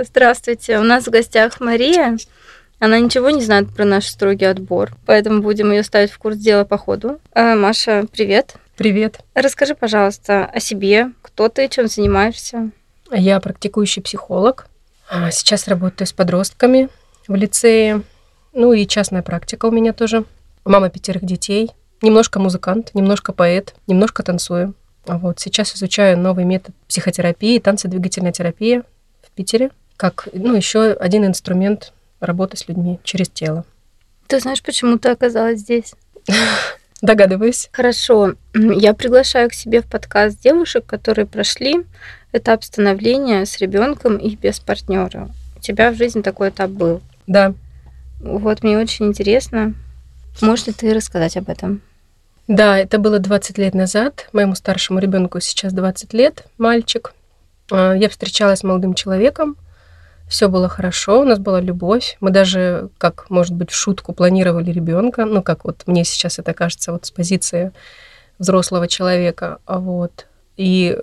Здравствуйте, у нас в гостях Мария. Она ничего не знает про наш строгий отбор, поэтому будем ее ставить в курс дела по ходу. А, Маша, привет. Привет. Расскажи, пожалуйста, о себе. Кто ты, чем занимаешься? Я практикующий психолог. А, сейчас работаю с подростками в лицее. Ну и частная практика у меня тоже. Мама пятерых детей. Немножко музыкант, немножко поэт, немножко танцую. Вот сейчас изучаю новый метод психотерапии, танцедвигательная терапия в Питере, как ну, еще один инструмент работы с людьми через тело. Ты знаешь, почему ты оказалась здесь? Догадываюсь. Хорошо. Я приглашаю к себе в подкаст девушек, которые прошли этап становления с ребенком и без партнера. У тебя в жизни такой этап был? Да. Вот мне очень интересно. Можешь ли ты рассказать об этом? Да, это было 20 лет назад. Моему старшему ребенку сейчас 20 лет, мальчик. А, я встречалась с молодым человеком. Все было хорошо, у нас была любовь. Мы даже, как, может быть, в шутку планировали ребенка. Ну, как вот мне сейчас это кажется, вот с позиции взрослого человека. А вот. И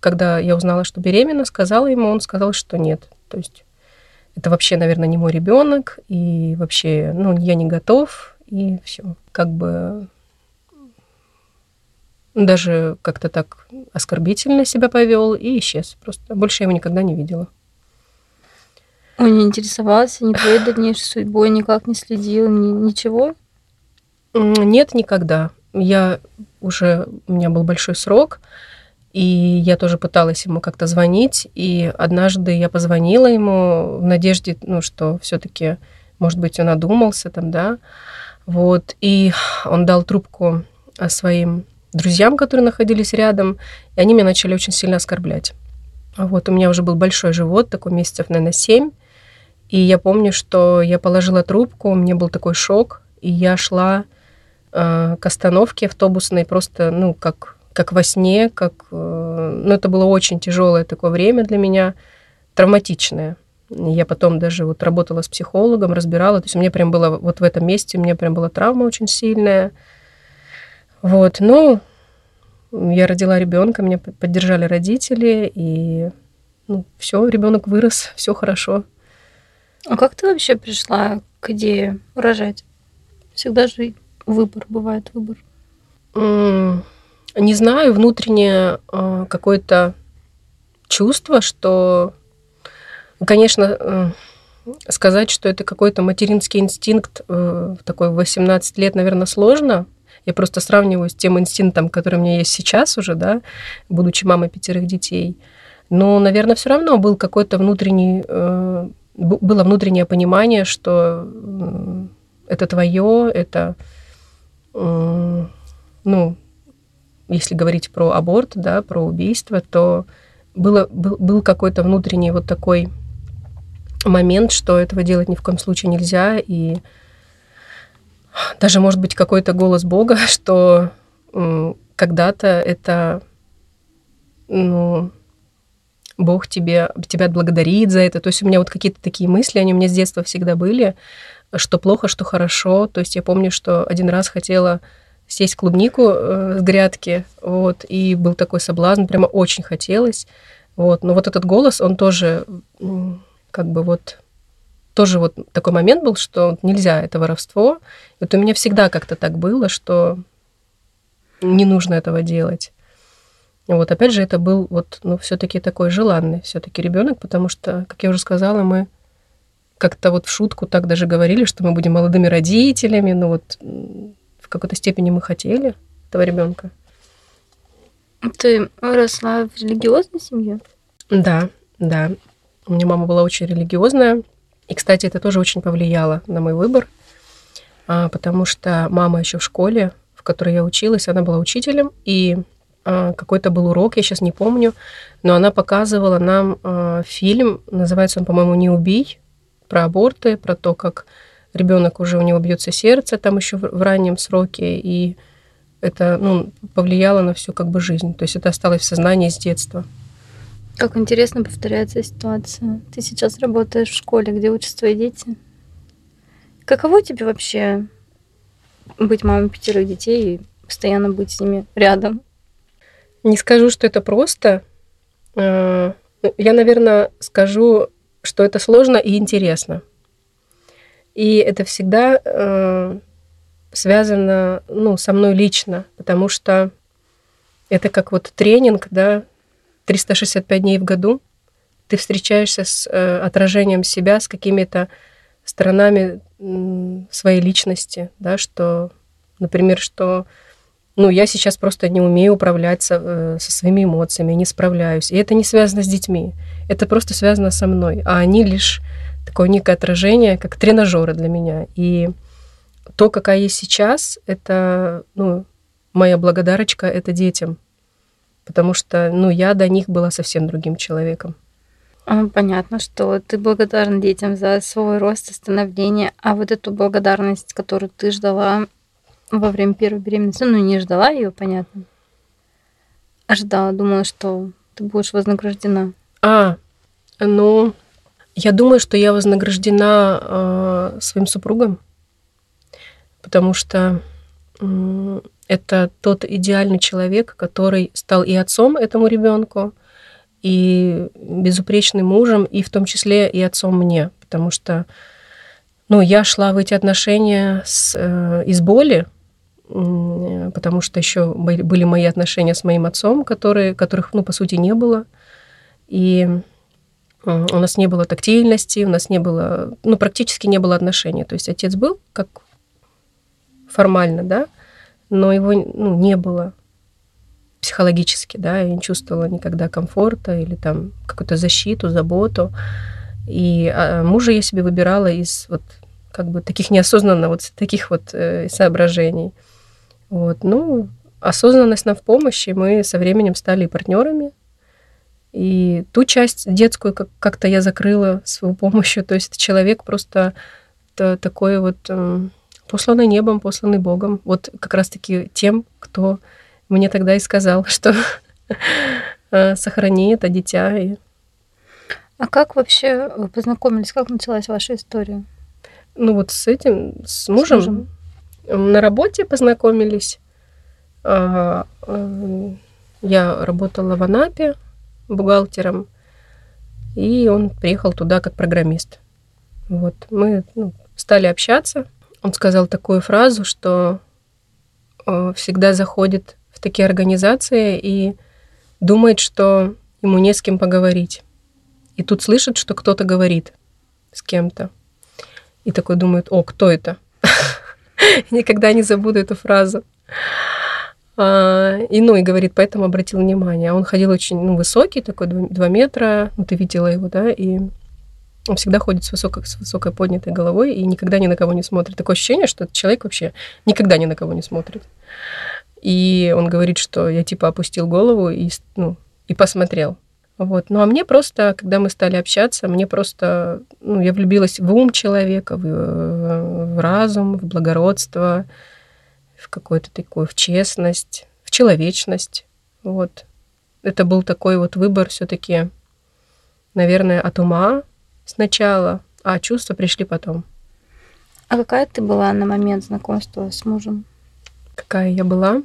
когда я узнала, что беременна, сказала ему, он сказал, что нет. То есть это вообще, наверное, не мой ребенок, и вообще, ну, я не готов, и все. Как бы даже как-то так оскорбительно себя повел и исчез. Просто больше я его никогда не видела. Он не интересовался ни твоей дальнейшей судьбой, никак не следил, ни, ничего? Нет, никогда. Я уже, у меня был большой срок, и я тоже пыталась ему как-то звонить, и однажды я позвонила ему в надежде, ну, что все таки может быть, он одумался там, да, вот, и он дал трубку своим друзьям, которые находились рядом, и они меня начали очень сильно оскорблять. Вот, у меня уже был большой живот, такой месяцев, наверное, семь, и я помню, что я положила трубку, у меня был такой шок, и я шла э, к остановке автобусной просто, ну, как, как во сне, как... Э, ну, это было очень тяжелое такое время для меня, травматичное. Я потом даже вот работала с психологом, разбирала. То есть у меня прям было вот в этом месте, у меня прям была травма очень сильная. Вот, ну, я родила ребенка, меня поддержали родители, и ну, все, ребенок вырос, все хорошо. А как ты вообще пришла к идее рожать? Всегда же выбор, бывает выбор. Не знаю, внутреннее а, какое-то чувство, что, конечно, э, сказать, что это какой-то материнский инстинкт э, в такой 18 лет, наверное, сложно. Я просто сравниваю с тем инстинктом, который у меня есть сейчас уже, да, будучи мамой пятерых детей. Но, наверное, все равно был какой-то внутренний э, было внутреннее понимание, что это твое, это, ну, если говорить про аборт, да, про убийство, то было, был, был какой-то внутренний вот такой момент, что этого делать ни в коем случае нельзя, и даже, может быть, какой-то голос Бога, что когда-то это, ну, Бог тебе, тебя отблагодарит за это. То есть у меня вот какие-то такие мысли, они у меня с детства всегда были, что плохо, что хорошо. То есть я помню, что один раз хотела съесть клубнику э, с грядки, вот, и был такой соблазн, прямо очень хотелось. Вот, но вот этот голос, он тоже как бы вот тоже вот такой момент был, что нельзя, это воровство. Вот у меня всегда как-то так было, что не нужно этого делать. Вот опять же, это был вот, ну, все-таки такой желанный все-таки ребенок, потому что, как я уже сказала, мы как-то вот в шутку так даже говорили, что мы будем молодыми родителями, ну вот в какой-то степени мы хотели этого ребенка. Ты росла в религиозной семье? Да, да. У меня мама была очень религиозная. И, кстати, это тоже очень повлияло на мой выбор, а, потому что мама еще в школе, в которой я училась, она была учителем, и какой-то был урок, я сейчас не помню, но она показывала нам а, фильм, называется он, по-моему, «Не убий», про аборты, про то, как ребенок уже у него бьется сердце там еще в раннем сроке, и это ну, повлияло на всю как бы жизнь. То есть это осталось в сознании с детства. Как интересно повторяется ситуация. Ты сейчас работаешь в школе, где учатся твои дети. Каково тебе вообще быть мамой пятерых детей и постоянно быть с ними рядом? Не скажу, что это просто. Э, я, наверное, скажу что это сложно и интересно. И это всегда э, связано ну, со мной лично, потому что это как вот тренинг, да, 365 дней в году. Ты встречаешься с э, отражением себя, с какими-то сторонами своей личности, да, что, например, что ну, я сейчас просто не умею управлять со, э, со своими эмоциями, не справляюсь. И это не связано с детьми, это просто связано со мной. А они лишь такое некое отражение, как тренажеры для меня. И то, какая я сейчас, это, ну, моя благодарочка это детям. Потому что, ну, я до них была совсем другим человеком. А, понятно, что ты благодарна детям за свой рост и становление, а вот эту благодарность, которую ты ждала во время первой беременности, ну, не ждала ее, понятно, ожидала, думала, что ты будешь вознаграждена. А, ну, я думаю, что я вознаграждена э, своим супругом, потому что э, это тот идеальный человек, который стал и отцом этому ребенку, и безупречным мужем, и в том числе и отцом мне, потому что ну, я шла в эти отношения с, э, из боли, потому что еще были мои отношения с моим отцом, которые, которых, ну, по сути, не было. И у нас не было тактильности, у нас не было, ну, практически не было отношений. То есть отец был как формально, да, но его ну, не было психологически, да, я не чувствовала никогда комфорта или там какую-то защиту, заботу. И а, мужа я себе выбирала из вот как бы таких неосознанно вот таких вот э, соображений. Вот, ну, осознанность нам в помощи, мы со временем стали партнерами, и ту часть детскую как-то я закрыла с его помощью. То есть человек просто такой вот эм, посланный небом, посланный Богом. Вот как раз-таки тем, кто мне тогда и сказал, что э, сохрани это дитя. И... А как вообще вы познакомились? Как началась ваша история? Ну вот с этим, с мужем, с мужем. На работе познакомились. А, э, я работала в Анапе, бухгалтером, и он приехал туда как программист. Вот, мы ну, стали общаться. Он сказал такую фразу, что э, всегда заходит в такие организации и думает, что ему не с кем поговорить. И тут слышит, что кто-то говорит с кем-то. И такой думает, о, кто это? Никогда не забуду эту фразу. А, и, ну, и говорит, поэтому обратил внимание. Он ходил очень ну, высокий, такой 2 метра, ну, ты видела его, да, и он всегда ходит с высокой, с высокой поднятой головой и никогда ни на кого не смотрит. Такое ощущение, что человек вообще никогда ни на кого не смотрит. И он говорит, что я типа опустил голову и, ну, и посмотрел. Вот. Ну а мне просто, когда мы стали общаться, мне просто, ну, я влюбилась в ум человека, в, в разум, в благородство, в какую-то такую, в честность, в человечность. Вот. Это был такой вот выбор все таки наверное, от ума сначала, а чувства пришли потом. А какая ты была на момент знакомства с мужем? Какая я была?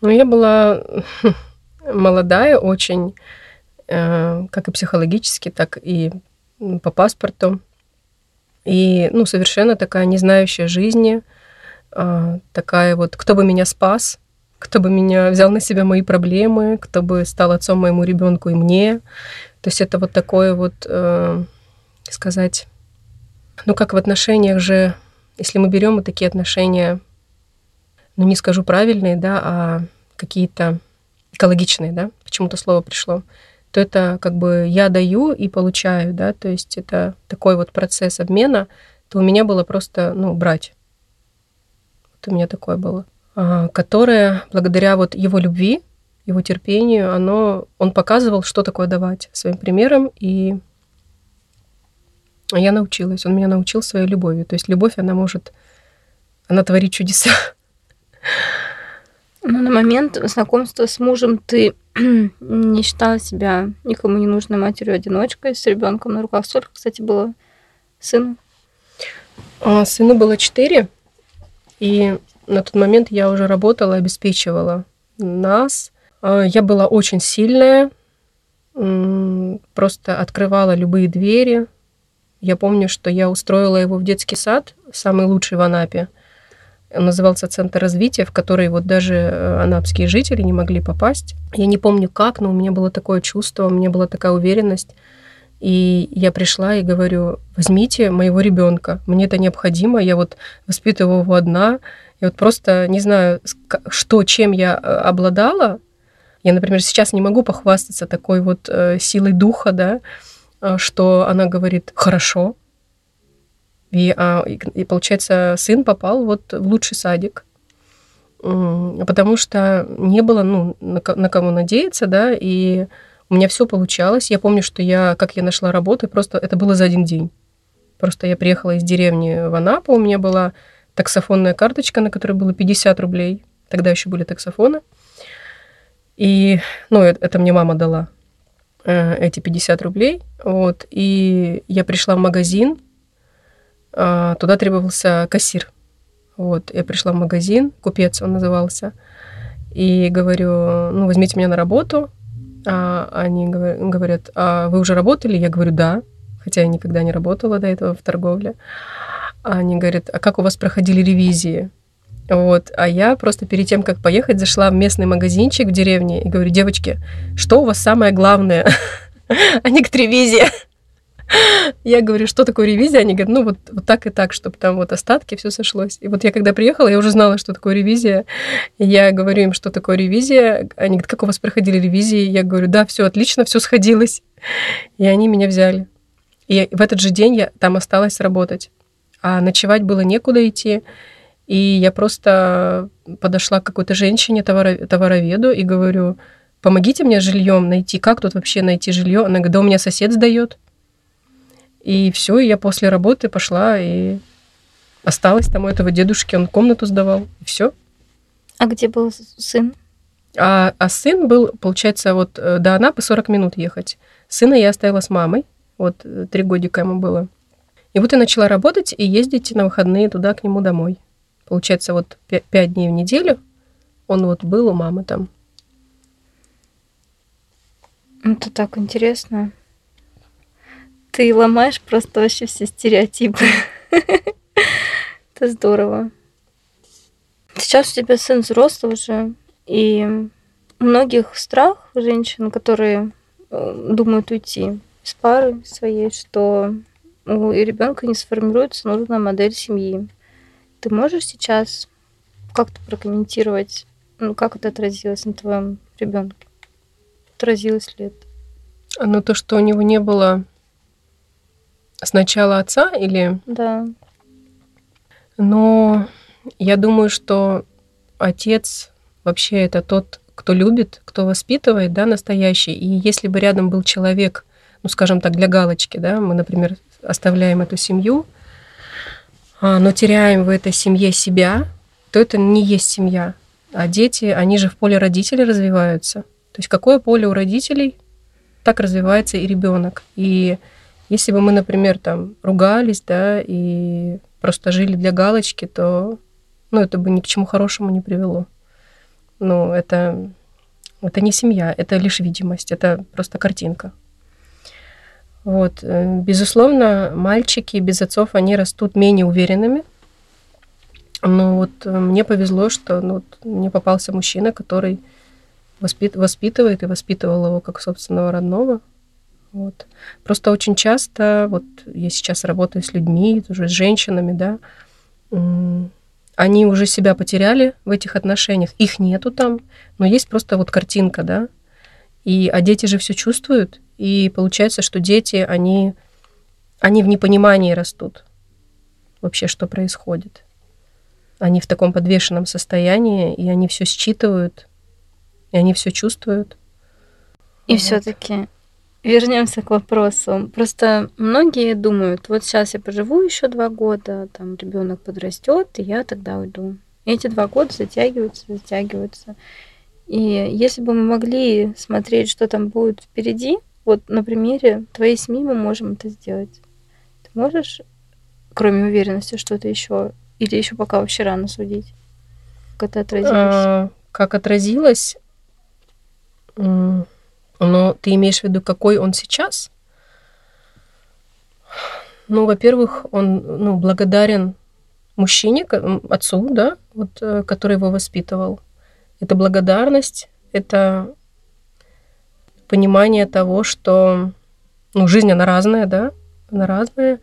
Ну, я была молодая очень, э, как и психологически, так и по паспорту. И, ну, совершенно такая не знающая жизни, а, такая вот, кто бы меня спас, кто бы меня взял на себя мои проблемы, кто бы стал отцом моему ребенку и мне. То есть это вот такое вот, э, сказать, ну как в отношениях же, если мы берем вот такие отношения, ну не скажу правильные, да, а какие-то экологичные, да, почему-то слово пришло, то это как бы я даю и получаю, да, то есть это такой вот процесс обмена, то у меня было просто, ну, брать у меня такое было, а, которое благодаря вот его любви, его терпению, оно, он показывал, что такое давать своим примером, и я научилась, он меня научил своей любовью. То есть любовь, она может, она творит чудеса. Ну, на момент знакомства с мужем ты не считала себя никому не нужной матерью-одиночкой с ребенком на руках. Сколько, кстати, было сыну? А, сыну было четыре. И на тот момент я уже работала, обеспечивала нас. А, я была очень сильная, просто открывала любые двери. Я помню, что я устроила его в детский сад, самый лучший в Анапе. Назывался «Центр развития», в который вот даже э, анапские жители не могли попасть. Я не помню как, но у меня было такое чувство, у меня была такая уверенность. И я пришла и говорю, возьмите моего ребенка, мне это необходимо, я вот воспитываю его одна, и вот просто не знаю, что, чем я э, обладала. Я, например, сейчас не могу похвастаться такой вот э, силой духа, да, что она говорит, хорошо, и, а, и, получается, сын попал вот в лучший садик, потому что не было, ну, на, на кого надеяться, да, и у меня все получалось. Я помню, что я, как я нашла работу, просто это было за один день. Просто я приехала из деревни в Анапу, у меня была таксофонная карточка, на которой было 50 рублей. Тогда еще были таксофоны. И, ну, это, это мне мама дала, э, эти 50 рублей. Вот. И я пришла в магазин, туда требовался кассир. Вот, я пришла в магазин, купец он назывался, и говорю, ну, возьмите меня на работу. А они говорят, а вы уже работали? Я говорю, да, хотя я никогда не работала до этого в торговле. Они говорят, а как у вас проходили ревизии? Вот. А я просто перед тем, как поехать, зашла в местный магазинчик в деревне и говорю, девочки, что у вас самое главное? Они говорят, ревизия. Я говорю, что такое ревизия? Они говорят, ну вот, вот так и так, чтобы там вот остатки, все сошлось. И вот я когда приехала, я уже знала, что такое ревизия. Я говорю им, что такое ревизия. Они говорят, как у вас проходили ревизии? Я говорю, да, все отлично, все сходилось. И они меня взяли. И в этот же день я там осталась работать. А ночевать было некуда идти. И я просто подошла к какой-то женщине, товароведу, и говорю, помогите мне жильем найти, как тут вообще найти жилье? Она говорит, да у меня сосед сдает. И все, и я после работы пошла и осталась там у этого дедушки, он комнату сдавал, и все. А где был сын? А, а сын был, получается, вот э, до Анапы 40 минут ехать. Сына я оставила с мамой, вот э, три годика ему было. И вот я начала работать и ездить на выходные туда, к нему домой. Получается, вот пять дней в неделю он вот был у мамы там. Это так интересно. Ты ломаешь просто вообще все стереотипы. Это здорово. Сейчас у тебя сын взрослый уже, и у многих страх женщин, которые э, думают уйти из пары своей, что у ребенка не сформируется нужная модель семьи. Ты можешь сейчас как-то прокомментировать, ну, как это отразилось на твоем ребенке? Отразилось ли это? Ну, то, что у него не было Сначала отца или... Да. Но я думаю, что отец вообще это тот, кто любит, кто воспитывает, да, настоящий. И если бы рядом был человек, ну, скажем так, для галочки, да, мы, например, оставляем эту семью, а, но теряем в этой семье себя, то это не есть семья. А дети, они же в поле родителей развиваются. То есть какое поле у родителей, так развивается и ребенок. И если бы мы, например, там ругались, да, и просто жили для галочки, то, ну, это бы ни к чему хорошему не привело. Ну, это, это не семья, это лишь видимость, это просто картинка. Вот. Э, безусловно, мальчики без отцов, они растут менее уверенными. Но вот э, мне повезло, что ну, вот мне попался мужчина, который воспит, воспитывает и воспитывал его как собственного родного. Вот. Просто очень часто, вот я сейчас работаю с людьми, уже с женщинами, да, они уже себя потеряли в этих отношениях, их нету там, но есть просто вот картинка, да, и, а дети же все чувствуют, и получается, что дети, они, они в непонимании растут вообще, что происходит. Они в таком подвешенном состоянии, и они все считывают, и они все чувствуют. И вот. все-таки Вернемся к вопросу. Просто многие думают, вот сейчас я поживу еще два года, там ребенок подрастет, и я тогда уйду. Эти два года затягиваются, затягиваются. И если бы мы могли смотреть, что там будет впереди, вот на примере твоей семьи мы можем это сделать. Ты можешь, кроме уверенности, что-то еще, или еще пока вообще рано судить? Как это отразилось? А, как отразилось? Ну, ты имеешь в виду, какой он сейчас? Ну, во-первых, он ну, благодарен мужчине, отцу, да, вот, э, который его воспитывал. Это благодарность, это понимание того, что ну, жизнь, она разная, да, она разная.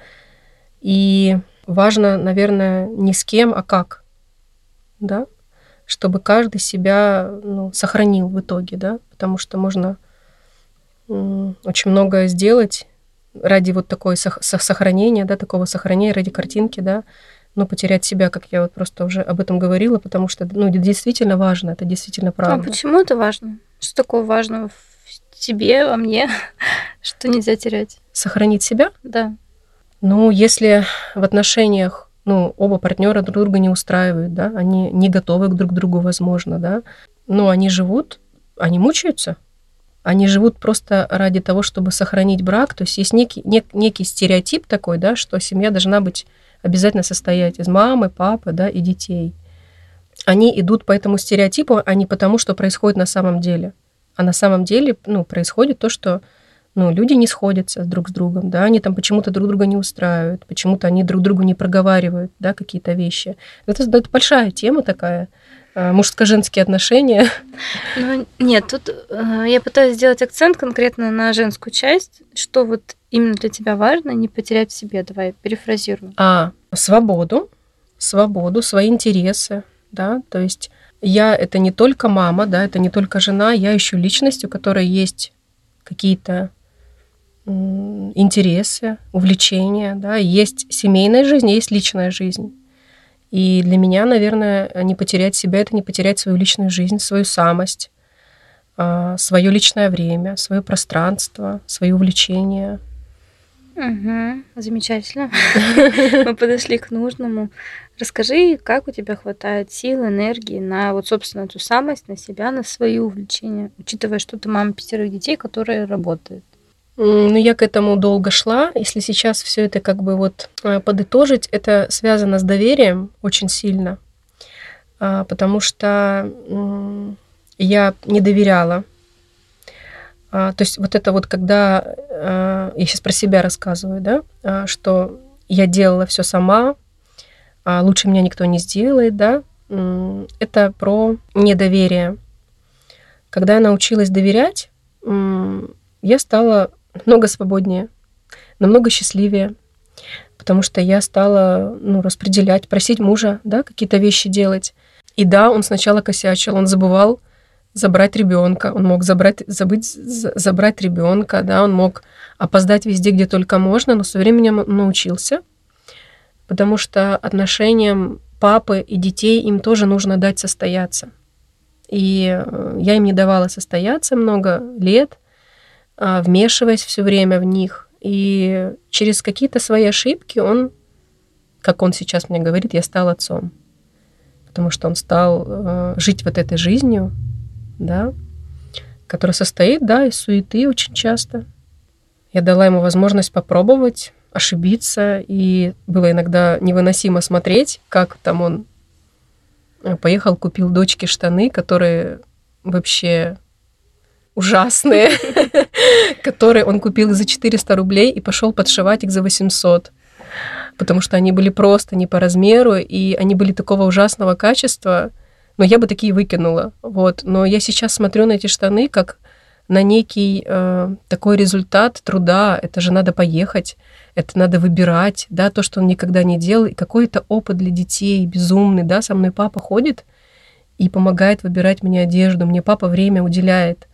И важно, наверное, не с кем, а как, да, чтобы каждый себя ну, сохранил в итоге, да, потому что можно очень многое сделать ради вот такой сохранения, да, такого сохранения, ради картинки, да, но потерять себя, как я вот просто уже об этом говорила, потому что, ну, действительно важно, это действительно а правда. А почему это важно? Что такого важного в тебе, во мне, что нельзя терять? Сохранить себя? Да. Ну, если в отношениях, ну, оба партнера друг друга не устраивают, да, они не готовы к друг другу, возможно, да, но они живут, они мучаются, они живут просто ради того, чтобы сохранить брак. То есть есть некий, нек, некий стереотип такой, да, что семья должна быть обязательно состоять из мамы, папы, да, и детей. Они идут по этому стереотипу, а не потому, что происходит на самом деле. А на самом деле, ну, происходит то, что ну, люди не сходятся друг с другом, да, они там почему-то друг друга не устраивают, почему-то они друг другу не проговаривают, да, какие-то вещи. Это, это большая тема такая, мужско-женские отношения. Ну, нет, тут э, я пытаюсь сделать акцент конкретно на женскую часть, что вот именно для тебя важно не потерять в себе. Давай перефразирую. А, свободу, свободу, свои интересы, да, то есть я это не только мама, да, это не только жена, я ищу личность, у которой есть какие-то интересы, увлечения, да, есть семейная жизнь, есть личная жизнь. И для меня, наверное, не потерять себя это не потерять свою личную жизнь, свою самость, а, свое личное время, свое пространство, свои увлечения. Угу, замечательно. Мы подошли к нужному. Расскажи, как у тебя хватает сил, энергии на вот, собственно, эту самость, на себя, на свои увлечения, учитывая, что ты мама пятерых детей, которые работают. Ну, я к этому долго шла. Если сейчас все это как бы вот э, подытожить, это связано с доверием очень сильно, а, потому что я не доверяла. А, то есть вот это вот когда, я сейчас про себя рассказываю, да, а, что я делала все сама, лучше меня никто не сделает, да, это про недоверие. Когда я научилась доверять, я стала намного свободнее, намного счастливее, потому что я стала ну, распределять, просить мужа, да, какие-то вещи делать. И да, он сначала косячил, он забывал забрать ребенка, он мог забрать, забыть, забрать ребенка, да, он мог опоздать везде, где только можно, но со временем научился, потому что отношениям папы и детей им тоже нужно дать состояться. И э, я им не давала состояться много лет, вмешиваясь все время в них. И через какие-то свои ошибки он, как он сейчас мне говорит, я стал отцом. Потому что он стал э, жить вот этой жизнью, да, которая состоит, да, из суеты очень часто. Я дала ему возможность попробовать, ошибиться, и было иногда невыносимо смотреть, как там он э, поехал, купил дочке штаны, которые вообще ужасные, которые он купил за 400 рублей и пошел подшивать их за 800 потому что они были просто не по размеру, и они были такого ужасного качества, но я бы такие выкинула. Вот. Но я сейчас смотрю на эти штаны как на некий э, такой результат труда. Это же надо поехать, это надо выбирать, да, то, что он никогда не делал, и какой-то опыт для детей безумный, да, со мной папа ходит и помогает выбирать мне одежду, мне папа время уделяет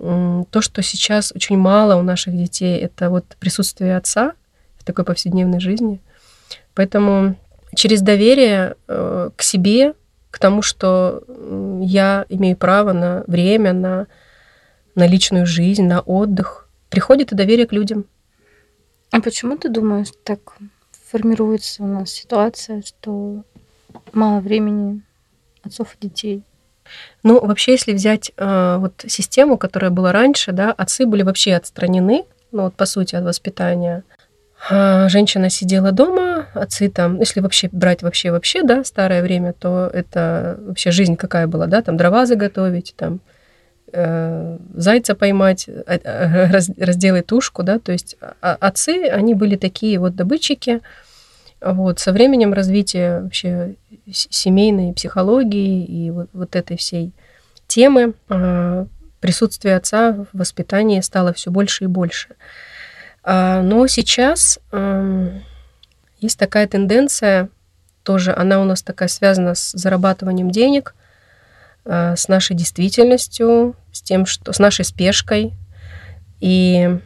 то, что сейчас очень мало у наших детей, это вот присутствие отца в такой повседневной жизни. Поэтому через доверие э, к себе, к тому, что я имею право на время, на, на личную жизнь, на отдых, приходит и доверие к людям. А почему ты думаешь, так формируется у нас ситуация, что мало времени отцов и детей? Ну, вообще, если взять э, вот систему, которая была раньше, да, отцы были вообще отстранены, ну вот по сути от воспитания. А женщина сидела дома, отцы там, если вообще брать вообще вообще, да, старое время, то это вообще жизнь какая была, да, там дрова заготовить, там э, зайца поймать, э, э, раз, разделать тушку, да, то есть а, отцы, они были такие вот добытчики, вот, со временем развития вообще семейной психологии и вот, вот этой всей темы э, присутствие отца в воспитании стало все больше и больше. А, но сейчас есть такая тенденция, тоже она у нас такая связана с зарабатыванием денег, э, с нашей действительностью, с тем, что с нашей спешкой. И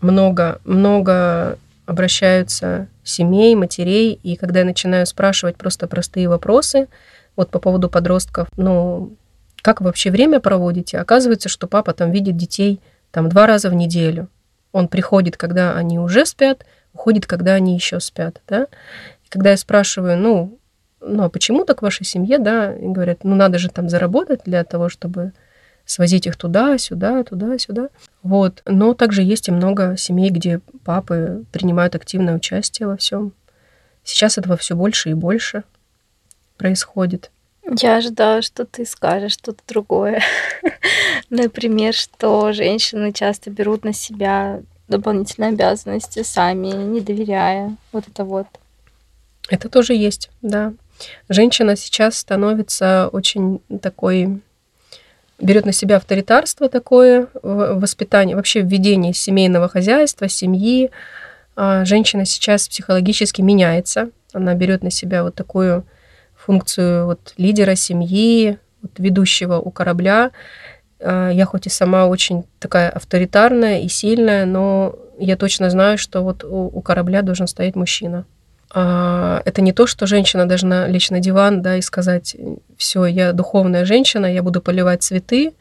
много, много обращаются семей, матерей, и когда я начинаю спрашивать просто простые вопросы, вот по поводу подростков, ну, как вы вообще время проводите? Оказывается, что папа там видит детей там два раза в неделю. Он приходит, когда они уже спят, уходит, когда они еще спят, да. И когда я спрашиваю, ну, ну, а почему так в вашей семье, да, и говорят, ну, надо же там заработать для того, чтобы свозить их туда, сюда, туда, сюда. Вот. Но также есть и много семей, где папы принимают активное участие во всем. Сейчас этого все больше и больше происходит. Я ожидала, что ты скажешь что-то другое. Например, что женщины часто берут на себя дополнительные обязанности сами, не доверяя. Вот это вот. Это тоже есть, да. Женщина сейчас становится очень такой берет на себя авторитарство такое в воспитании, вообще в ведении семейного хозяйства, семьи. А женщина сейчас психологически меняется. Она берет на себя вот такую функцию вот лидера семьи, вот ведущего у корабля. А я хоть и сама очень такая авторитарная и сильная, но я точно знаю, что вот у корабля должен стоять мужчина. А, это не то, что женщина должна лечь на диван, да, и сказать, все, я духовная женщина, я буду поливать цветы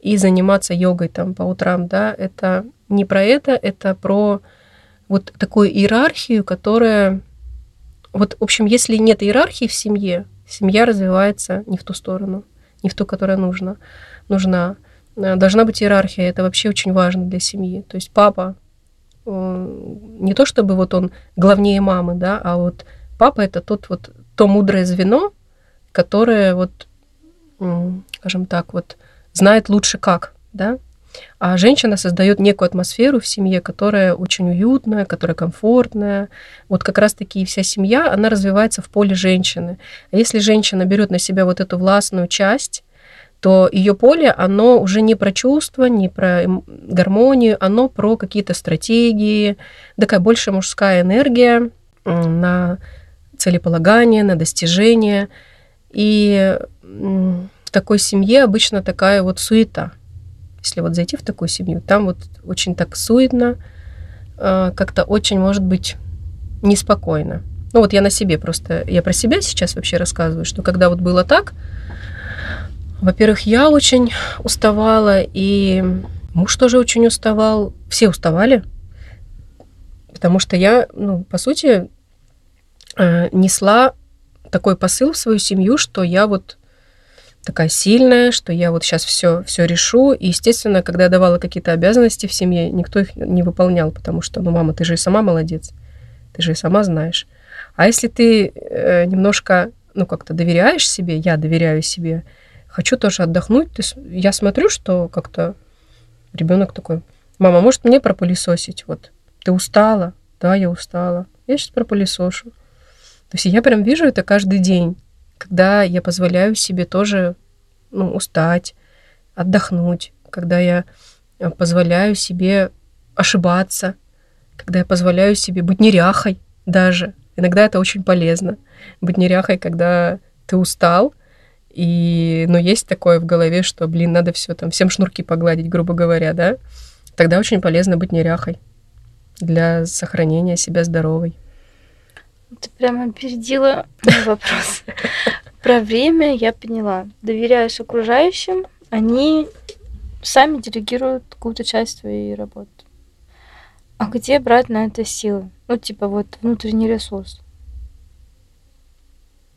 и заниматься йогой там по утрам, да, это не про это, это про вот такую иерархию, которая, вот, в общем, если нет иерархии в семье, семья развивается не в ту сторону, не в ту, которая нужна, нужна. Должна быть иерархия, это вообще очень важно для семьи. То есть папа не то чтобы вот он главнее мамы, да, а вот папа это тот вот то мудрое звено, которое вот, скажем так, вот знает лучше как, да, а женщина создает некую атмосферу в семье, которая очень уютная, которая комфортная. Вот как раз-таки вся семья, она развивается в поле женщины. А если женщина берет на себя вот эту властную часть, то ее поле, оно уже не про чувства, не про гармонию, оно про какие-то стратегии, такая больше мужская энергия на целеполагание, на достижение. И в такой семье обычно такая вот суета. Если вот зайти в такую семью, там вот очень так суетно, а, как-то очень, может быть, неспокойно. Ну вот я на себе просто, я про себя сейчас вообще рассказываю, что когда вот было так, во-первых, я очень уставала, и муж тоже очень уставал. Все уставали, потому что я, ну, по сути, э, несла такой посыл в свою семью, что я вот такая сильная, что я вот сейчас все, все решу. И, естественно, когда я давала какие-то обязанности в семье, никто их не выполнял, потому что, ну, мама, ты же и сама молодец, ты же и сама знаешь. А если ты э, немножко, ну, как-то доверяешь себе, я доверяю себе, хочу тоже отдохнуть. Я смотрю, что как-то ребенок такой, мама, может мне пропылесосить? Вот, ты устала? Да, я устала. Я сейчас пропылесошу. То есть я прям вижу это каждый день, когда я позволяю себе тоже ну, устать, отдохнуть, когда я э, позволяю себе ошибаться, когда я позволяю себе быть неряхой даже. Иногда это очень полезно. Быть неряхой, когда ты устал, и, но есть такое в голове, что, блин, надо все там, всем шнурки погладить, грубо говоря, да? Тогда очень полезно быть неряхой для сохранения себя здоровой. Ты прямо опередила вопрос. Про время я поняла. Доверяешь окружающим, они сами делегируют какую-то часть твоей работы. А где брать на это силы? Ну, типа вот внутренний ресурс.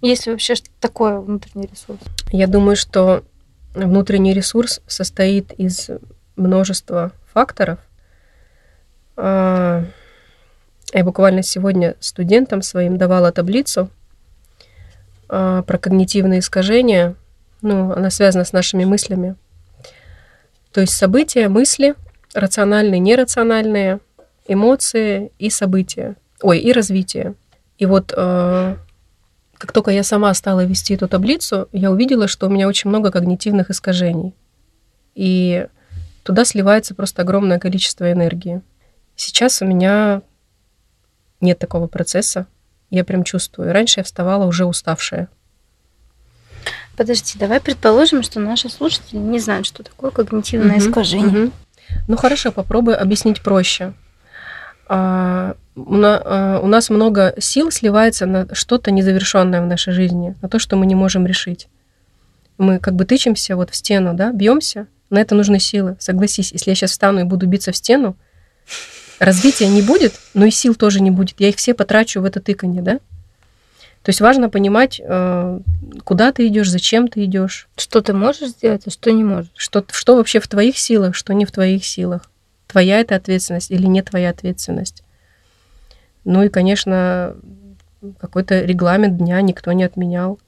Если вообще что такое внутренний ресурс? Я думаю, что внутренний ресурс состоит из множества факторов. А, я буквально сегодня студентам своим давала таблицу а, про когнитивные искажения. Ну, она связана с нашими мыслями. То есть события, мысли, рациональные, нерациональные, эмоции и события. Ой, и развитие. И вот э, как только я сама стала вести эту таблицу, я увидела, что у меня очень много когнитивных искажений. И туда сливается просто огромное количество энергии. Сейчас у меня нет такого процесса. Я прям чувствую. Раньше я вставала уже уставшая. Подожди, давай предположим, что наши слушатели не знают, что такое когнитивное Мгм, искажение. мгм. Ну хорошо, попробую объяснить проще. А, у, а, у нас много сил сливается на что-то незавершенное в нашей жизни, на то, что мы не можем решить. Мы как бы тычемся вот в стену, да, бьемся. На это нужны силы. Согласись, если я сейчас встану и буду биться в стену, развития не будет, но и сил тоже не будет. Я их все потрачу в это тыканье, да? То есть важно понимать, э, куда ты идешь, зачем ты идешь, Что ты можешь сделать, а что не можешь. что, что вообще в твоих силах, что не в твоих силах. Твоя это ответственность или не твоя ответственность. Ну и, конечно, какой-то регламент дня никто не отменял.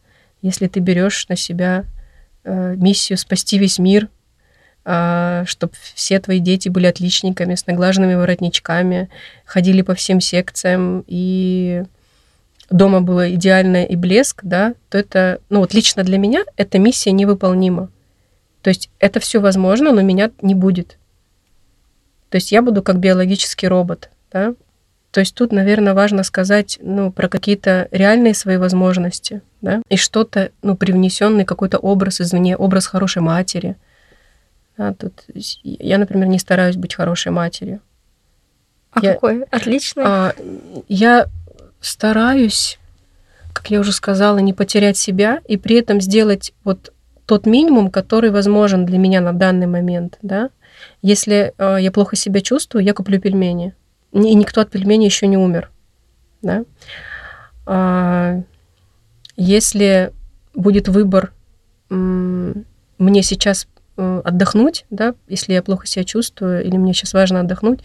Если ты берешь на себя э, миссию спасти весь мир, чтобы все твои дети были отличниками, с наглаженными воротничками, ходили по всем секциям и дома было идеальное и блеск, да, то это, ну вот лично для меня эта миссия невыполнима. То есть это все возможно, но меня не будет. То есть я буду как биологический робот, да. То есть тут, наверное, важно сказать, ну, про какие-то реальные свои возможности, да, и что-то, ну, привнесенный какой-то образ извне, образ хорошей матери. Да, тут я, например, не стараюсь быть хорошей матерью. А Я- какой? Отличный. А, я стараюсь, как я уже сказала, не потерять себя и при этом сделать вот тот минимум, который возможен для меня на данный момент, да. Если э, я плохо себя чувствую, я куплю пельмени. И никто от пельменей еще не умер, да. А, если будет выбор мне сейчас э, отдохнуть, да, если я плохо себя чувствую, или мне сейчас важно отдохнуть,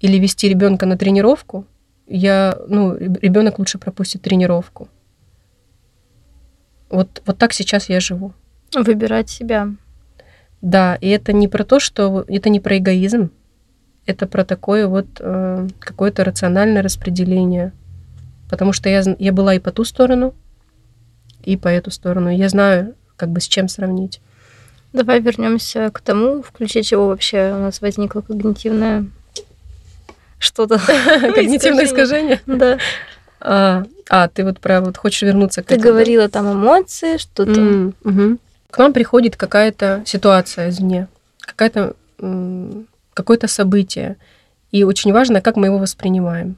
или вести ребенка на тренировку, я, ну, ребенок лучше пропустит тренировку. Вот, вот так сейчас я живу. Выбирать себя. Да, и это не про то, что это не про эгоизм, это про такое вот э, какое-то рациональное распределение. Потому что я, я была и по ту сторону, и по эту сторону. Я знаю, как бы с чем сравнить. Давай вернемся к тому, в ключе чего вообще у нас возникло когнитивное что-то. Когнитивное искажение. Да. А, а, ты вот про вот хочешь вернуться к Ты этому, да? говорила там эмоции, что-то. К нам приходит какая-то ситуация извне, какая-то, м, какое-то событие. И очень важно, как мы его воспринимаем.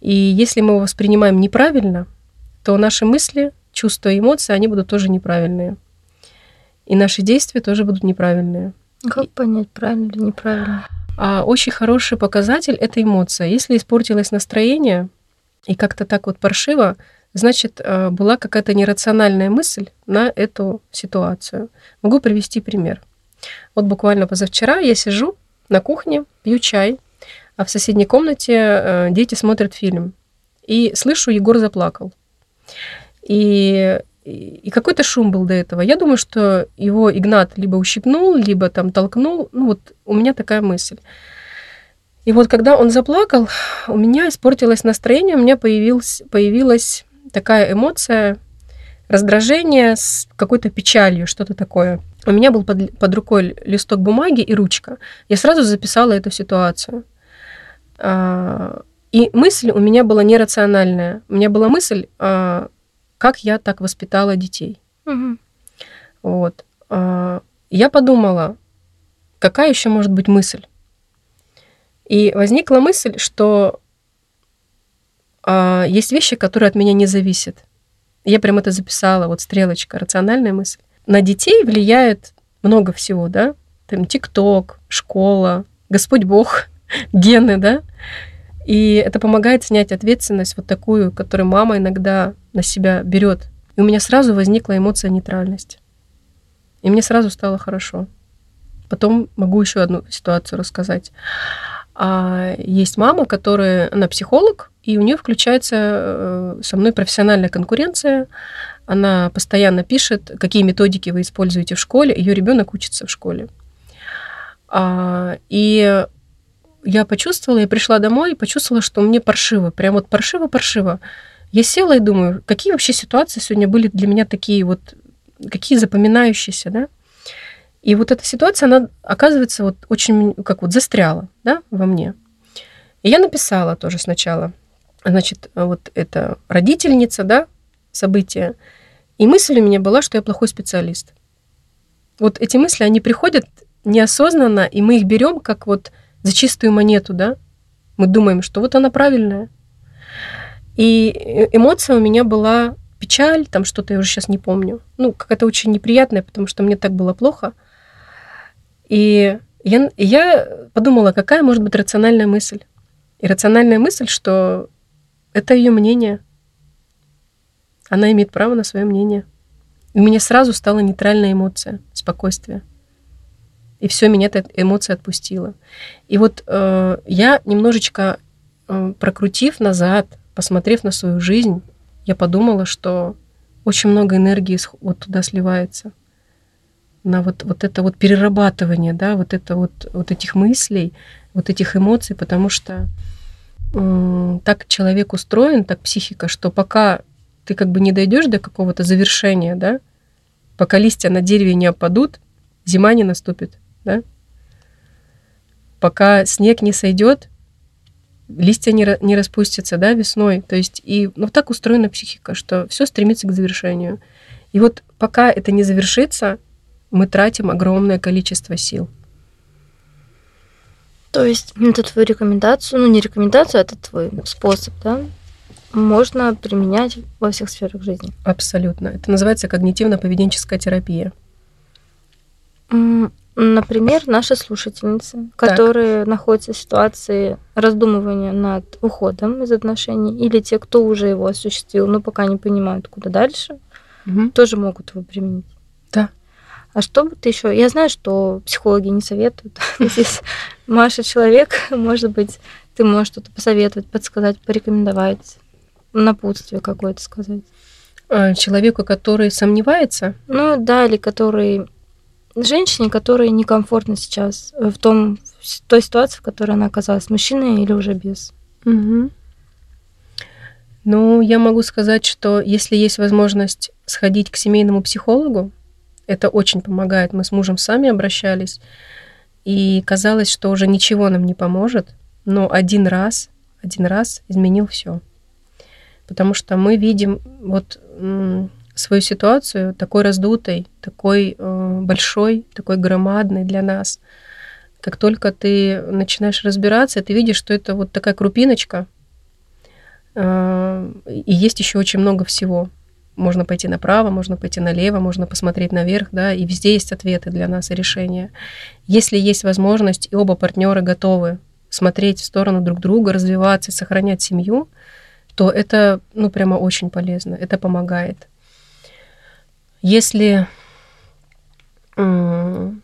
И если мы его воспринимаем неправильно, то наши мысли, чувства и эмоции, они будут тоже неправильные. И наши действия тоже будут неправильные. Как понять, правильно или неправильно? А очень хороший показатель — это эмоция. Если испортилось настроение и как-то так вот паршиво, значит, э, была какая-то нерациональная мысль на эту ситуацию. Могу привести пример. Вот буквально позавчера я сижу на кухне, пью чай, а в соседней комнате э, дети смотрят фильм. И слышу, Егор заплакал. И, и какой-то шум был до этого. Я думаю, что его Игнат либо ущипнул, либо там толкнул. Ну вот у меня такая мысль. И вот когда он заплакал, у меня испортилось настроение, у меня появилась, появилась такая эмоция раздражения с какой-то печалью, что-то такое. У меня был под, под рукой листок бумаги и ручка. Я сразу записала эту ситуацию. А, И мысль у меня была нерациональная. У меня была мысль, а, как я так воспитала детей. Мгм. Вот. А, Я подумала, какая еще может быть мысль? И возникла мысль, что есть вещи, которые от меня не зависят. Я прям это записала, вот стрелочка, рациональная мысль. На детей влияет много всего, да? Там ТикТок, школа, Господь Бог, гены, да? И это помогает снять ответственность вот такую, которую мама иногда на себя берет. И у меня сразу возникла эмоция нейтральности. И мне сразу стало хорошо. Потом могу еще одну ситуацию рассказать. А есть мама, которая, она психолог, и у нее включается э, со мной профессиональная конкуренция. Она постоянно пишет, какие методики вы используете в школе. Ее ребенок учится в школе. А, и я почувствовала, я пришла домой и почувствовала, что мне паршиво, прям вот паршиво-паршиво. Я села и думаю, какие вообще ситуации сегодня были для меня такие вот, какие запоминающиеся, да? И вот эта ситуация, она, оказывается, вот очень, как вот застряла, да, во мне. И я написала тоже сначала, значит, вот это родительница, да, события. И мысль у меня была, что я плохой специалист. Вот эти мысли, они приходят неосознанно, и мы их берем как вот за чистую монету, да? Мы думаем, что вот она правильная. И эмоция у меня была печаль, там что-то я уже сейчас не помню. Ну, какая-то очень неприятная, потому что мне так было плохо. И я, я подумала, какая может быть рациональная мысль. И рациональная мысль, что это ее мнение. Она имеет право на свое мнение. И у меня сразу стала нейтральная эмоция, спокойствие. И все, меня эта эмоция отпустила. И вот э, я немножечко э, прокрутив назад, посмотрев на свою жизнь, я подумала, что очень много энергии вот туда сливается на вот, вот это вот перерабатывание, да, вот это вот, вот этих мыслей, вот этих эмоций, потому что так человек устроен, так психика, что пока ты как бы не дойдешь до какого-то завершения, да, пока листья на дереве не опадут, зима не наступит, да, пока снег не сойдет, листья не, не распустятся, да, весной. То есть, и ну, так устроена психика, что все стремится к завершению. И вот пока это не завершится, мы тратим огромное количество сил. То есть это твою рекомендацию, ну не рекомендацию, это твой способ, да? Можно применять во всех сферах жизни. Абсолютно. Это называется когнитивно-поведенческая терапия. Например, наши слушательницы, так. которые находятся в ситуации раздумывания над уходом из отношений, или те, кто уже его осуществил, но пока не понимают, куда дальше, угу. тоже могут его применить. Да. А что бы ты еще? Я знаю, что психологи не советуют. Здесь Маша человек, может быть, ты можешь что-то посоветовать, подсказать, порекомендовать, напутствие какое-то сказать. А, человеку, который сомневается? Ну да, или который женщине, которой некомфортно сейчас э, в том в той ситуации, в которой она оказалась, мужчиной или уже без. Угу. Ну, я могу сказать, что если есть возможность сходить к семейному психологу, это очень помогает. Мы с мужем сами обращались, и казалось, что уже ничего нам не поможет, но один раз, один раз изменил все. Потому что мы видим вот свою ситуацию такой раздутой, такой э, большой, такой громадной для нас. Как только ты начинаешь разбираться, ты видишь, что это вот такая крупиночка, э, и есть еще очень много всего. Можно пойти направо, можно пойти налево, можно посмотреть наверх, да, и везде есть ответы для нас и решения. Если есть возможность, и оба партнера готовы смотреть в сторону друг друга, развиваться, сохранять семью, то это, ну, прямо очень полезно, это помогает. Если один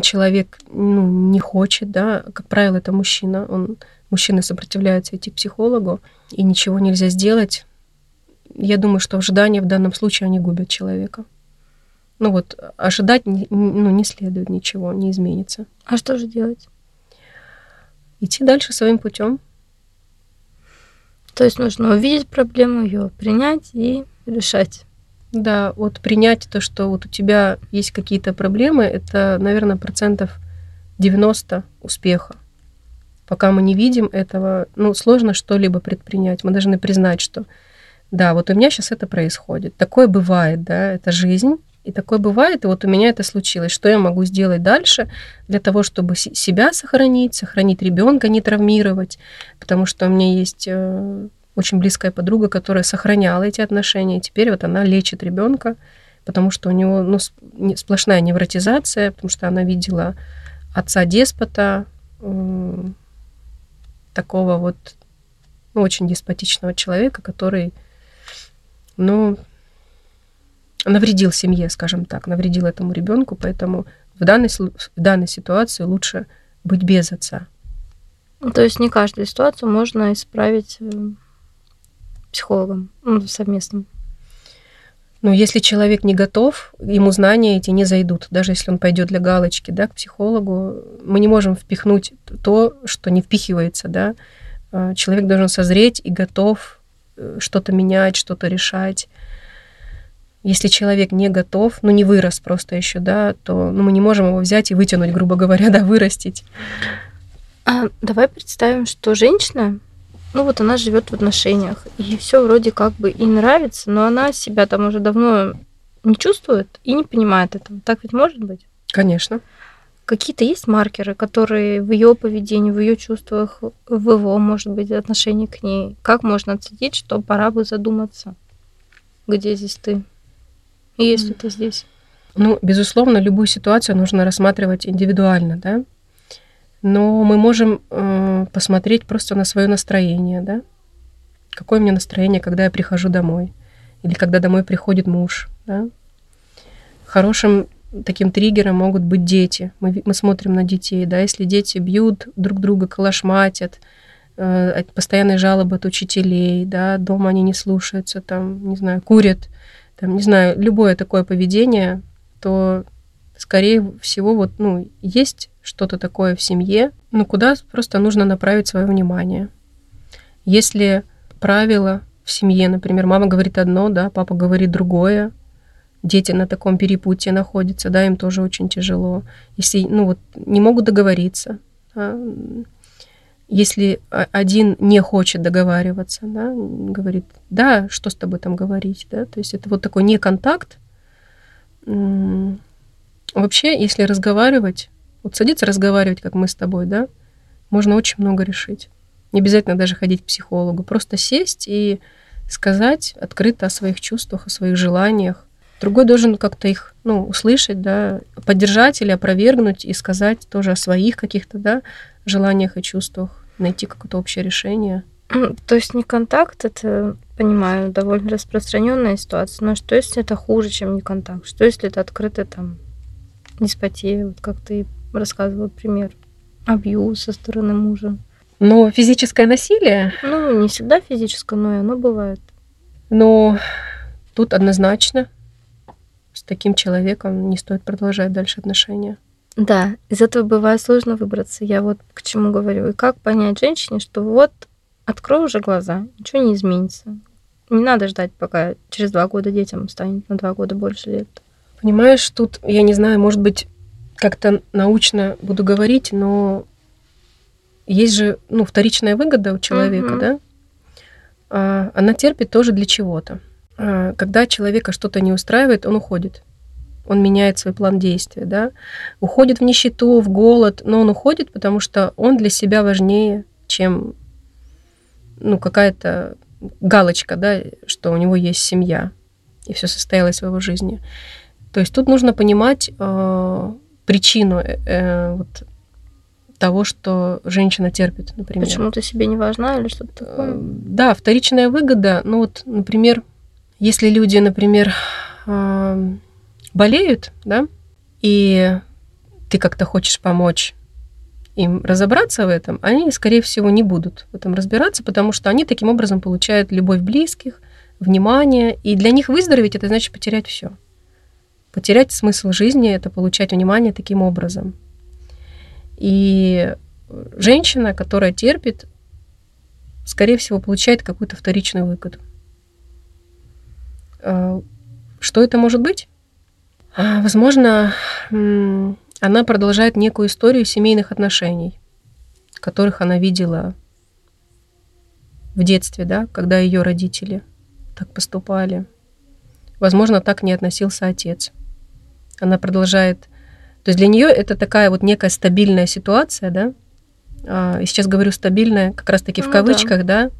человек ну, не хочет, да, как правило, это мужчина, он, мужчины сопротивляются идти к психологу, и ничего нельзя сделать, я думаю, что ожидания в данном случае, они губят человека. Ну вот, ожидать ну, не следует ничего, не изменится. А что же делать? Идти дальше своим путем. То есть нужно увидеть проблему, ее принять и решать. Да, вот принять то, что вот у тебя есть какие-то проблемы, это, наверное, процентов 90 успеха. Пока мы не видим этого, ну, сложно что-либо предпринять. Мы должны признать, что да, вот у меня сейчас это происходит. Такое бывает, да, это жизнь. И такое бывает, и вот у меня это случилось. Что я могу сделать дальше для того, чтобы себя сохранить, сохранить ребенка, не травмировать? Потому что у меня есть э, очень близкая подруга, которая сохраняла эти отношения, и теперь вот она лечит ребенка, потому что у него ну, сплошная невротизация, потому что она видела отца деспота, такого вот ну, очень деспотичного человека, который, ну, навредил семье, скажем так, навредил этому ребенку, поэтому в данной, в данной ситуации лучше быть без отца. То есть не каждую ситуацию можно исправить э, психологом ну, совместным? Но если человек не готов, ему знания эти не зайдут. Даже если он пойдет для галочки да, к психологу, мы не можем впихнуть то, что не впихивается. Да? А, человек должен созреть и готов э, что-то менять, что-то решать. Если человек не готов, ну не вырос просто еще, да, то ну, мы не можем его взять и вытянуть, грубо говоря, да, вырастить. А давай представим, что женщина ну вот она живет в отношениях, и все вроде как бы и нравится, но она себя там уже давно не чувствует и не понимает этого. Так ведь может быть? Конечно. Какие-то есть маркеры, которые в ее поведении, в ее чувствах, в его, может быть, отношении к ней, как можно отследить, что пора бы задуматься, где здесь ты, и если mm. ты здесь? Ну, безусловно, любую ситуацию нужно рассматривать индивидуально, да но мы можем э, посмотреть просто на свое настроение, да? Какое у меня настроение, когда я прихожу домой, или когда домой приходит муж, да? Хорошим таким триггером могут быть дети. Мы, мы смотрим на детей, да, если дети бьют друг друга, калашматят, э, постоянные жалобы от учителей, да, дома они не слушаются, там, не знаю, курят, там, не знаю, любое такое поведение, то скорее всего, вот, ну, есть что-то такое в семье, ну, куда просто нужно направить свое внимание. Если правило в семье, например, мама говорит одно, да, папа говорит другое, дети на таком перепутье находятся, да, им тоже очень тяжело. Если, ну, вот, не могут договориться, да, если один не хочет договариваться, да, говорит, да, что с тобой там говорить, да, то есть это вот такой неконтакт. Вообще, если разговаривать, вот садиться разговаривать, как мы с тобой, да, можно очень много решить. Не обязательно даже ходить к психологу. Просто сесть и сказать открыто о своих чувствах, о своих желаниях. Другой должен как-то их, ну, услышать, да, поддержать или опровергнуть и сказать тоже о своих каких-то, да, желаниях и чувствах, найти какое-то общее решение. То есть не контакт, это, понимаю, довольно распространенная ситуация, но что если это хуже, чем не контакт? Что если это открытый там деспотия, вот как ты рассказывал пример, абьюз со стороны мужа. Но физическое насилие? Ну, не всегда физическое, но и оно бывает. Но тут однозначно с таким человеком не стоит продолжать дальше отношения. Да, из этого бывает сложно выбраться. Я вот к чему говорю. И как понять женщине, что вот открой уже глаза, ничего не изменится. Не надо ждать, пока через два года детям станет на два года больше лет. Понимаешь, тут, я не знаю, может быть, как-то научно буду говорить, но есть же ну, вторичная выгода у человека, угу. да? А, она терпит тоже для чего-то. А, когда человека что-то не устраивает, он уходит. Он меняет свой план действия, да? Уходит в нищету, в голод, но он уходит, потому что он для себя важнее, чем ну, какая-то галочка, да, что у него есть семья, и все состоялось в его жизни. То есть тут нужно понимать э, причину э, э, вот, того, что женщина терпит, например. Почему ты себе не важна или что-то такое? Э, да, вторичная выгода. Ну вот, например, если люди, например, болеют, да, и ты как-то хочешь помочь им разобраться в этом, они, скорее всего, не будут в этом разбираться, потому что они таким образом получают любовь близких, внимание, и для них выздороветь это значит потерять все. Потерять смысл жизни — это получать внимание таким образом. И женщина, которая терпит, скорее всего, получает какую-то вторичную выгоду. А, что это может быть? А, возможно, она продолжает некую историю семейных отношений, которых она видела в детстве, да, когда ее родители так поступали. Возможно, так не относился отец она продолжает. То есть для нее это такая вот некая стабильная ситуация, да. А, и сейчас говорю стабильная, как раз-таки в ну, кавычках, да. да?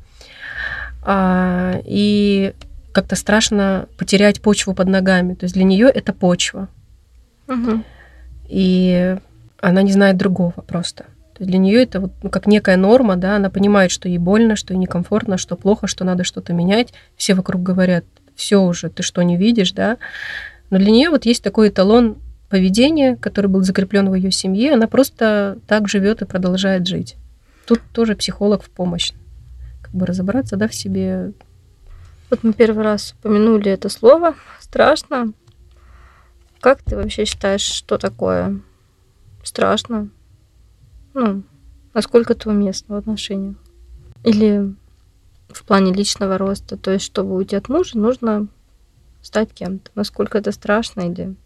А, и как-то страшно потерять почву под ногами. То есть для нее это почва. Угу. И она не знает другого просто. То есть для нее это вот ну, как некая норма, да, она понимает, что ей больно, что ей некомфортно, что плохо, что надо что-то менять. Все вокруг говорят, все уже, ты что не видишь, да. Но для нее вот есть такой эталон поведения, который был закреплен в ее семье. Она просто так живет и продолжает жить. Тут тоже психолог в помощь. Как бы разобраться, да, в себе. Вот мы первый раз упомянули это слово. Страшно. Как ты вообще считаешь, что такое страшно? Ну, насколько это уместно в отношениях? Или в плане личного роста? То есть, чтобы уйти от мужа, нужно стать кем-то. Насколько это страшно или...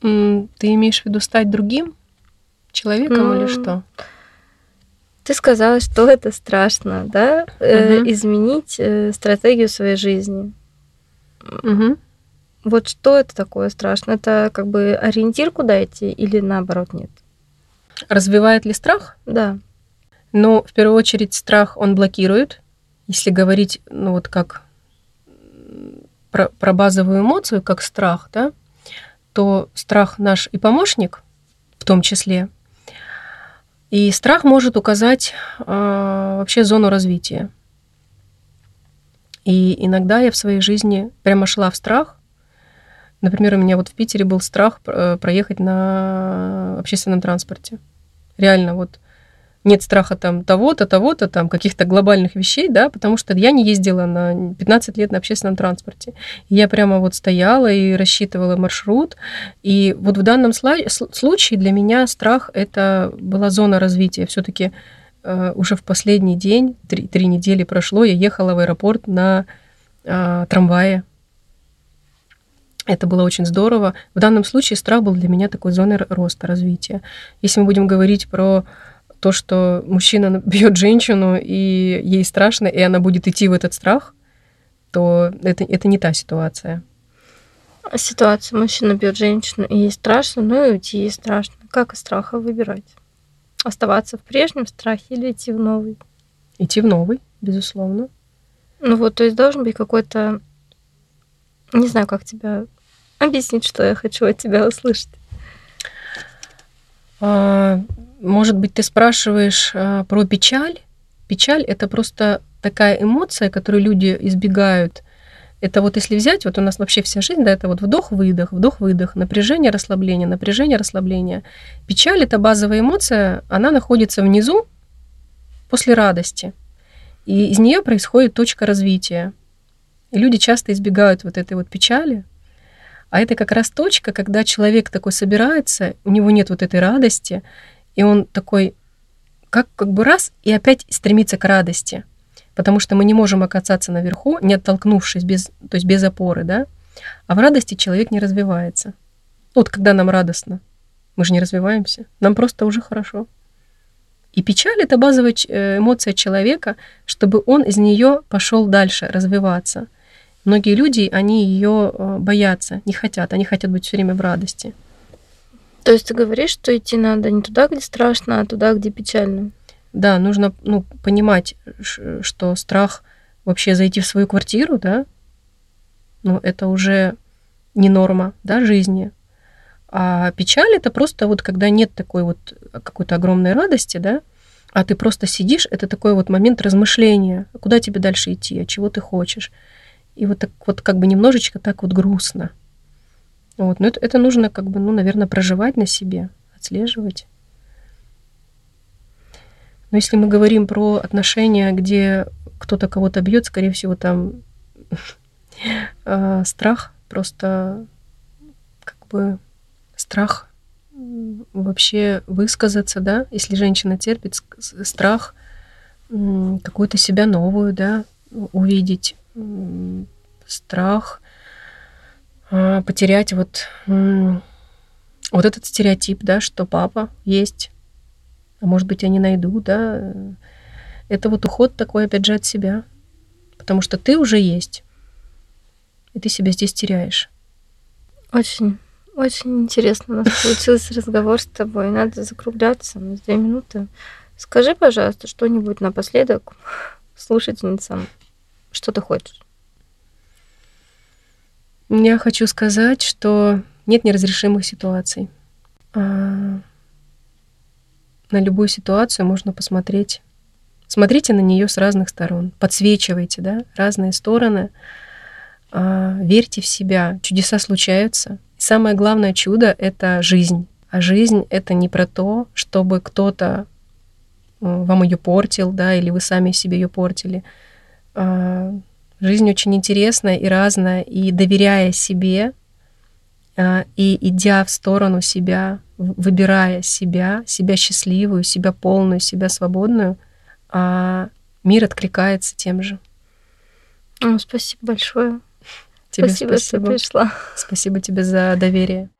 Ты имеешь в виду стать другим человеком или что? Ты сказала, что это страшно, да? Э, изменить э, стратегию своей жизни. Угу. Вот что это такое страшно? Это как бы ориентир, куда идти, или наоборот нет? Развивает ли страх? Да. Ну, в первую очередь, страх он блокирует. Если говорить, ну вот как про, про базовую эмоцию, как страх, да, то страх наш и помощник в том числе – и страх может указать э, вообще зону развития. И иногда я в своей жизни прямо шла в страх. Например, у меня вот в Питере был страх э, проехать на общественном транспорте. Реально, вот нет страха там того-то, того-то, там каких-то глобальных вещей, да, потому что я не ездила на 15 лет на общественном транспорте. я прямо вот стояла и рассчитывала маршрут. И вот в данном случае для меня страх это была зона развития. Все-таки э, уже в последний день, три, три недели прошло, я ехала в аэропорт на э, трамвае. Это было очень здорово. В данном случае страх был для меня такой зоной роста, развития. Если мы будем говорить про то, что мужчина бьет женщину, и ей страшно, и она будет идти в этот страх, то это, это не та ситуация. Ситуация, мужчина бьет женщину, и ей страшно, ну и уйти ей страшно. Как из страха выбирать? Оставаться в прежнем страхе или идти в новый? Идти в новый, безусловно. Ну вот, то есть должен быть какой-то... Не знаю, как тебя объяснить, что я хочу от тебя услышать. А, может быть, ты спрашиваешь а, про печаль? Печаль это просто такая эмоция, которую люди избегают. Это вот если взять, вот у нас вообще вся жизнь, да, это вот вдох-выдох, вдох-выдох, напряжение, расслабление, напряжение, расслабление. Печаль это базовая эмоция, она находится внизу после радости. И из нее происходит точка развития. И люди часто избегают вот этой вот печали, а это как раз точка, когда человек такой собирается, у него нет вот этой радости, и он такой, как, как бы раз, и опять стремится к радости. Потому что мы не можем оказаться наверху, не оттолкнувшись, без, то есть без опоры, да? А в радости человек не развивается. Вот когда нам радостно, мы же не развиваемся, нам просто уже хорошо. И печаль это базовая э, эмоция человека, чтобы он из нее пошел дальше развиваться – Многие люди, они ее э, боятся, не хотят, они хотят быть все время в радости. То есть ты говоришь, что идти надо не туда, где страшно, а туда, где печально? Да, нужно ну, понимать, что страх вообще зайти в свою квартиру, да, ну, это уже не норма, да, жизни. А печаль это просто вот когда нет такой вот какой-то огромной радости, да, а ты просто сидишь, это такой вот момент размышления, куда тебе дальше идти, а чего ты хочешь. И вот так вот как бы немножечко так вот грустно. Вот. Но это, это нужно как бы, ну, наверное, проживать на себе, отслеживать. Но если мы говорим про отношения, где кто-то кого-то бьет, скорее всего, там э, страх, просто как бы страх вообще высказаться, да, если женщина терпит страх какую-то себя новую, да, увидеть, страх потерять вот, вот этот стереотип, да, что папа есть, а может быть, я не найду, да. Это вот уход такой, опять же, от себя. Потому что ты уже есть, и ты себя здесь теряешь. Очень, очень интересно у нас получился разговор с тобой. Надо закругляться на две минуты. Скажи, пожалуйста, что-нибудь напоследок слушательницам что ты хочешь? Я хочу сказать, что нет неразрешимых ситуаций. А на любую ситуацию можно посмотреть. Смотрите на нее с разных сторон. Подсвечивайте, да, разные стороны. А, верьте в себя. Чудеса случаются. Самое главное чудо — это жизнь. А жизнь — это не про то, чтобы кто-то э, вам ее портил, да, или вы сами себе ее портили. А, жизнь очень интересная и разная, и доверяя себе, а, и идя в сторону себя, выбирая себя, себя счастливую, себя полную, себя свободную, а, мир откликается тем же. Ну, спасибо большое. Тебе спасибо, спасибо, что пришла. Спасибо тебе за доверие.